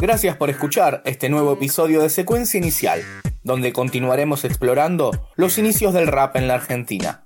Gracias por escuchar este nuevo episodio de Secuencia Inicial, donde continuaremos explorando los inicios del rap en la Argentina.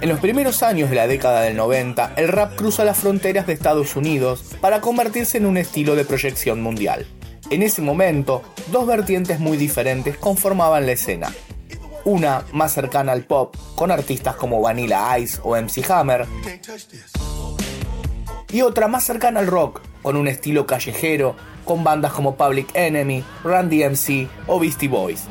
En los primeros años de la década del 90, el rap cruza las fronteras de Estados Unidos para convertirse en un estilo de proyección mundial. En ese momento, dos vertientes muy diferentes conformaban la escena una más cercana al pop, con artistas como Vanilla Ice o MC Hammer, y otra más cercana al rock, con un estilo callejero, con bandas como Public Enemy, Randy MC o Beastie Boys.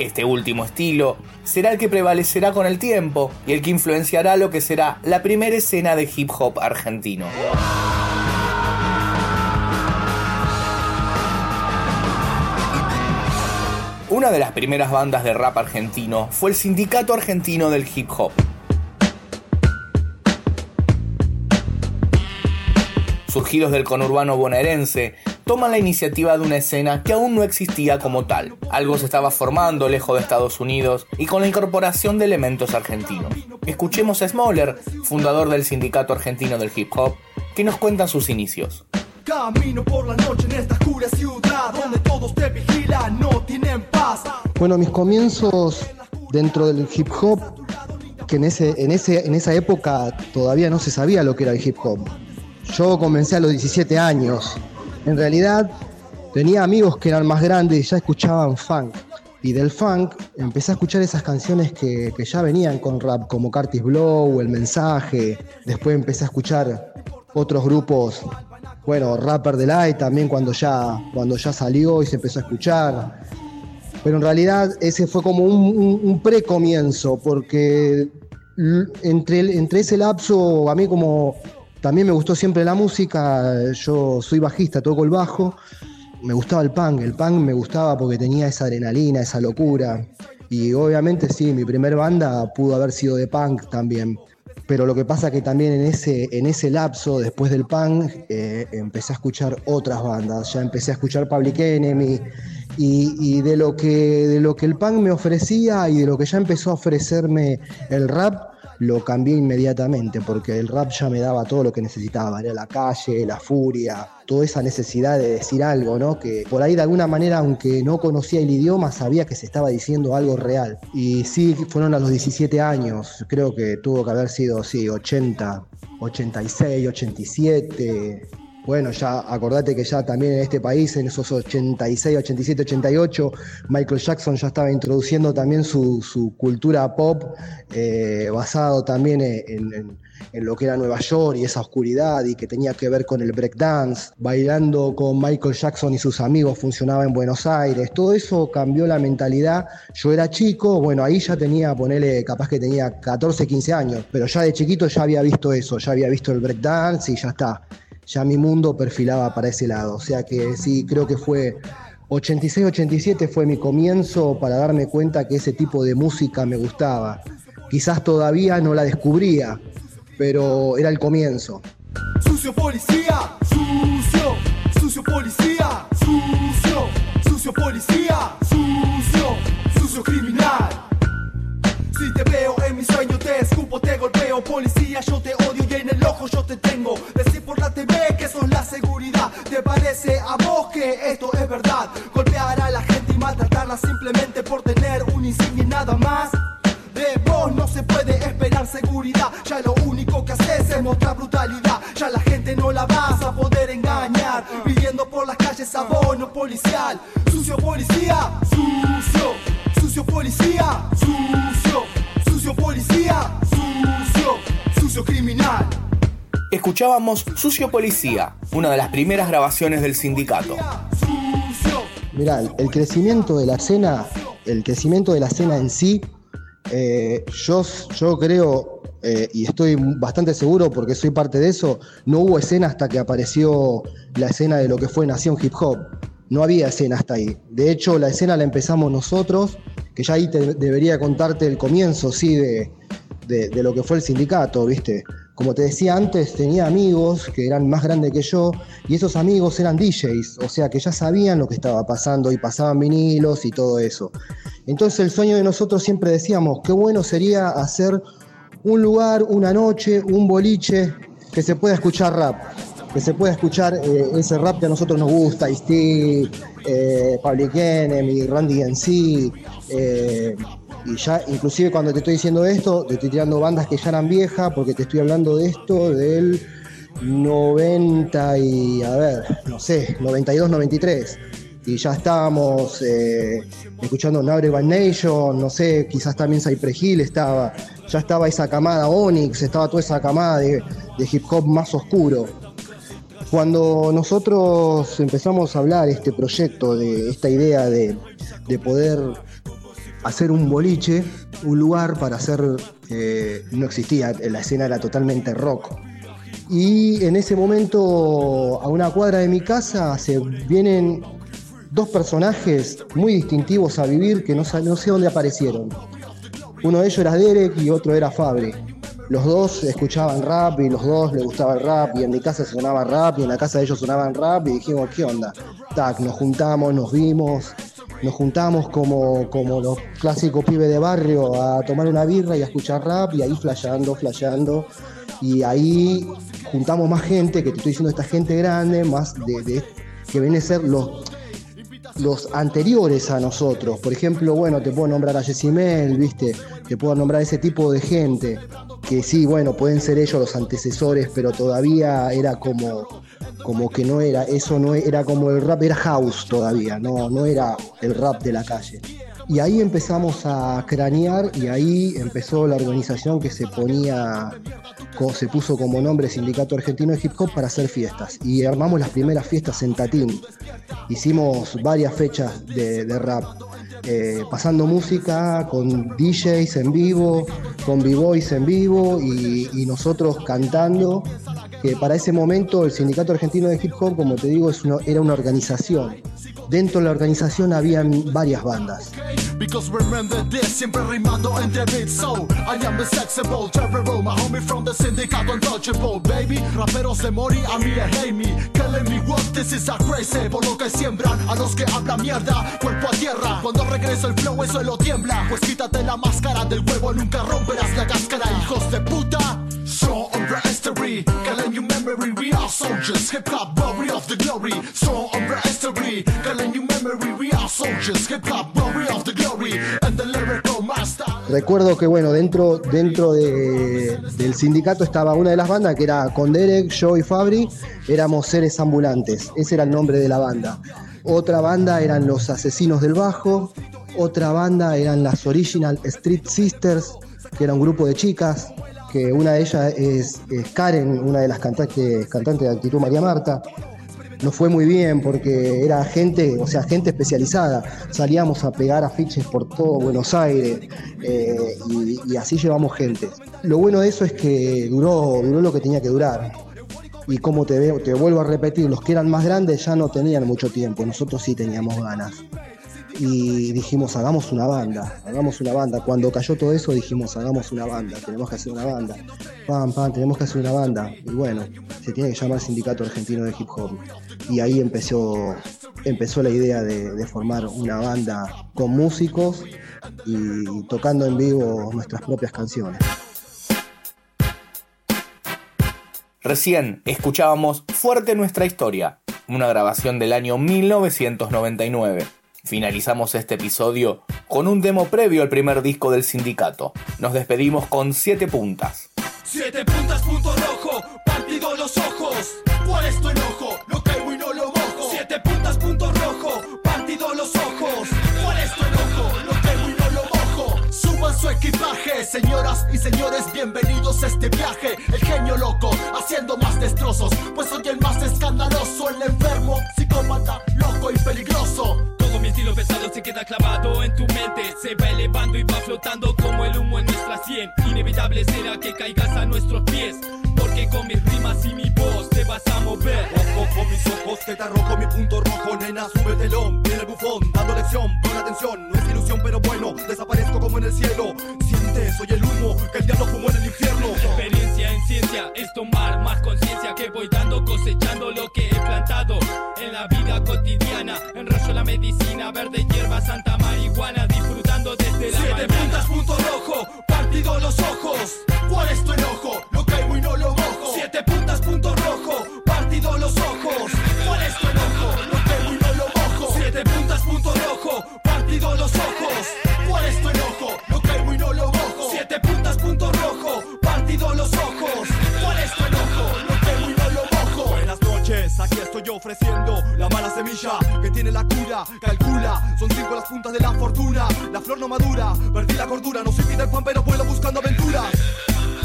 Este último estilo será el que prevalecerá con el tiempo y el que influenciará lo que será la primera escena de hip hop argentino. Una de las primeras bandas de rap argentino fue el Sindicato Argentino del Hip Hop. Surgidos del conurbano bonaerense, toman la iniciativa de una escena que aún no existía como tal. Algo se estaba formando lejos de Estados Unidos y con la incorporación de elementos argentinos. Escuchemos a Smoller, fundador del Sindicato Argentino del Hip Hop, que nos cuenta sus inicios. Camino por la noche en esta oscura ciudad donde todos te vigilan, no tienen paz. Bueno, mis comienzos dentro del hip hop, que en, ese, en, ese, en esa época todavía no se sabía lo que era el hip hop. Yo comencé a los 17 años. En realidad tenía amigos que eran más grandes y ya escuchaban funk. Y del funk empecé a escuchar esas canciones que, que ya venían con rap, como Curtis Blow, El Mensaje. Después empecé a escuchar otros grupos bueno, Rapper Delight también cuando ya, cuando ya salió y se empezó a escuchar. Pero en realidad ese fue como un, un, precomienzo, porque entre, entre ese lapso, a mí como también me gustó siempre la música, yo soy bajista, toco el bajo, me gustaba el punk, el punk me gustaba porque tenía esa adrenalina, esa locura. Y obviamente sí, mi primer banda pudo haber sido de punk también pero lo que pasa que también en ese, en ese lapso, después del punk, eh, empecé a escuchar otras bandas, ya empecé a escuchar Public Enemy, y, de, lo que, de lo que el punk me ofrecía y de lo que ya empezó a ofrecerme el rap, lo cambié inmediatamente porque el rap ya me daba todo lo que necesitaba, era la calle, la furia, toda esa necesidad de decir algo, ¿no? Que por ahí de alguna manera, aunque no conocía el idioma, sabía que se estaba diciendo algo real. Y sí, fueron a los 17 años, creo que tuvo que haber sido, sí, 80, 86, 87 bueno, ya acordate que ya también en este país, en esos 86, 87, 88, Michael Jackson ya estaba introduciendo también su, cultura pop, eh, basado también en, lo que era Nueva York y esa oscuridad y que tenía que ver con el breakdance, bailando con Michael Jackson y sus amigos, funcionaba en Buenos Aires, todo eso cambió la mentalidad. Yo era chico, bueno, ahí ya tenía, ponele, capaz que tenía 14, 15 años, pero ya de chiquito ya había visto eso, ya había visto el breakdance y ya está ya mi mundo perfilaba para ese lado. O sea que sí, creo que fue 86-87 fue mi comienzo para darme cuenta que ese tipo de música me gustaba. Quizás todavía no la descubría, pero era el comienzo. Sucio policía, sucio, sucio policía, sucio, sucio policía, sucio, sucio criminal. Si te veo en mi sueño te escupo, te golpeo, policía, yo te odio y en el ojo yo te tengo. ¿Te parece a vos que esto es verdad? Golpear a la gente y maltratarla simplemente por tener un insignia y nada más. De vos no se puede esperar seguridad. Ya lo único que haces es mostrar brutalidad. Ya la gente no la vas a poder engañar. Pidiendo por las calles abono policial. Sucio policía, sucio. Sucio policía, sucio. Sucio policía, sucio. Sucio criminal escuchábamos Sucio Policía, una de las primeras grabaciones del sindicato. Mirá, el crecimiento de la escena, el crecimiento de la escena en sí, eh, yo, yo creo, eh, y estoy bastante seguro porque soy parte de eso, no hubo escena hasta que apareció la escena de lo que fue Nación Hip Hop. No había escena hasta ahí. De hecho, la escena la empezamos nosotros, que ya ahí te, debería contarte el comienzo, sí, de, de, lo que fue el sindicato, ¿viste? Como te decía antes, tenía amigos que eran más grandes que yo y esos amigos eran DJs, o sea que ya sabían lo que estaba pasando y pasaban vinilos y todo eso. Entonces el sueño de nosotros siempre decíamos, qué bueno sería hacer un lugar, una noche, un boliche que se pueda escuchar rap, que se pueda escuchar eh, ese rap que a nosotros nos gusta, Ice eh, Public Randy NC, eh, y ya, inclusive cuando te estoy diciendo esto, te estoy tirando bandas que ya eran viejas, porque te estoy hablando de esto del 90 y, a ver, no sé, 92, 93. Y ya estábamos eh, escuchando Nabre Van Nation, no sé, quizás también Cypress Hill estaba, ya estaba esa camada Onyx, estaba toda esa camada de, hip hop más oscuro. Cuando nosotros empezamos a hablar este proyecto, de esta idea de, de poder hacer un boliche, un lugar para hacer, eh, no existía, la escena era totalmente rock. Y en ese momento, a una cuadra de mi casa, se vienen dos personajes muy distintivos a vivir que no, sé dónde aparecieron. Uno de ellos era Derek y otro era Fabre. Los dos escuchaban rap y los dos les gustaba el rap y en mi casa sonaba rap y en la casa de ellos sonaban rap y dijimos, ¿qué onda? Tac, nos juntamos, nos vimos, nos juntamos como, como los clásicos pibes de barrio a tomar una birra y a escuchar rap y ahí flasheando, flasheando. Y ahí juntamos más gente, que te estoy diciendo esta gente grande, más de, que viene a ser los, los anteriores a nosotros. Por ejemplo, bueno, te puedo nombrar a Mel, ¿viste? Te puedo nombrar ese tipo de gente que sí, bueno, pueden ser ellos los antecesores, pero todavía era como como que no era, eso no era como el rap, era house todavía, no, no era el rap de la calle. Y ahí empezamos a cranear y ahí empezó la organización que se ponía, se puso como nombre Sindicato Argentino de Hip Hop para hacer fiestas. Y armamos las primeras fiestas en Tatín. Hicimos varias fechas de, rap, eh, pasando música con DJs en vivo, con b-boys en vivo y, y nosotros cantando que para ese momento el Sindicato Argentino de Hip Hop, como te digo, era una organización. Dentro de la organización habían varias bandas. Es cuando regresa el flow eso lo tiembla. Pues quítate la máscara del huevo Nunca romperás la cáscara, hijos de puta Memory We are soldiers, hip of the glory. Memory We are soldiers, Recuerdo que bueno, dentro, dentro del sindicato estaba una de las bandas que era con Derek, yo y Fabri, éramos seres ambulantes, ese era el nombre de la banda. Otra banda eran los asesinos del bajo, otra banda eran las Original Street Sisters, que era un grupo de chicas, que una de ellas es, Karen, una de las cantantes, cantantes de Actitud María Marta no fue muy bien porque era gente, o sea, gente especializada. Salíamos a pegar afiches por todo Buenos Aires eh, y, así llevamos gente. Lo bueno de eso es que duró, duró lo que tenía que durar. Y como te, te vuelvo a repetir, los que eran más grandes ya no tenían mucho tiempo, nosotros sí teníamos ganas y dijimos, hagamos una banda, hagamos una banda. Cuando cayó todo eso dijimos, hagamos una banda, tenemos que hacer una banda. Pam, pam, tenemos que hacer una banda. Y bueno, se tiene que llamar Sindicato Argentino de Hip Hop. Y ahí empezó, empezó la idea de, formar una banda con músicos y tocando en vivo nuestras propias canciones. Recién escuchábamos Fuerte Nuestra Historia, una grabación del año 1999. Finalizamos este episodio con un demo previo al primer disco del sindicato. Nos despedimos con siete puntas. Siete puntas, punto rojo, partido los ojos. ¿Cuál es tu enojo? Lo equipaje, señoras y señores, bienvenidos a este viaje. El genio loco, haciendo más destrozos. Pues soy el más escandaloso, el enfermo, psicópata, loco y peligroso mi estilo pesado se queda clavado en tu mente. Se va elevando y va flotando como el humo en nuestra sien. Inevitable será que caigas a nuestros pies. Porque con mis rimas y mi voz te vas a mover. Ojo con mis ojos que te arrojo mi punto rojo, nena, sube telón. Viene el bufón, dando lección, pon atención cielo. Siente, soy el humo que el diablo fumó en el infierno. Experiencia en ciencia es tomar más conciencia que voy dando, cosechando lo que he plantado en la vida cotidiana. Enrollo la medicina, verde hierba, santa marihuana, disfrutando desde la Siete puntas, punto rojo, partido los ojos. Aquí estoy ofreciendo la mala semilla que tiene la cura. Calcula, son cinco las puntas de la fortuna. La flor no madura, perdí la cordura. No soy Peter Pan, pero vuelo buscando aventuras.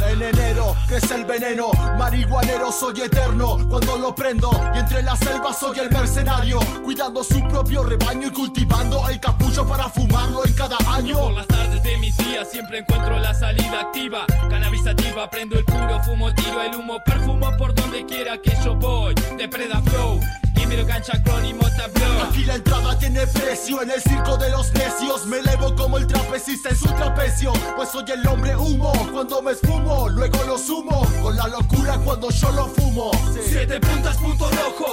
En enero crece el veneno, marihuanero soy eterno cuando lo prendo y entre la selva soy el mercenario, cuidando su propio rebaño y cultivando el capullo para fumarlo en cada Por año. las tardes de mis días siempre encuentro la salida activa. Cannabisativa, prendo el puro, fumo, tiro el humo, perfumo por donde quiera que yo voy. Depreda flow, Cancha, mota blow. Aquí la entrada tiene precio en el circo de los necios. Me elevo como el trapecista en su trapecio. Pues soy el hombre humo cuando me esfumo. Luego lo sumo con la locura cuando yo lo fumo. Siete puntas, punto rojo,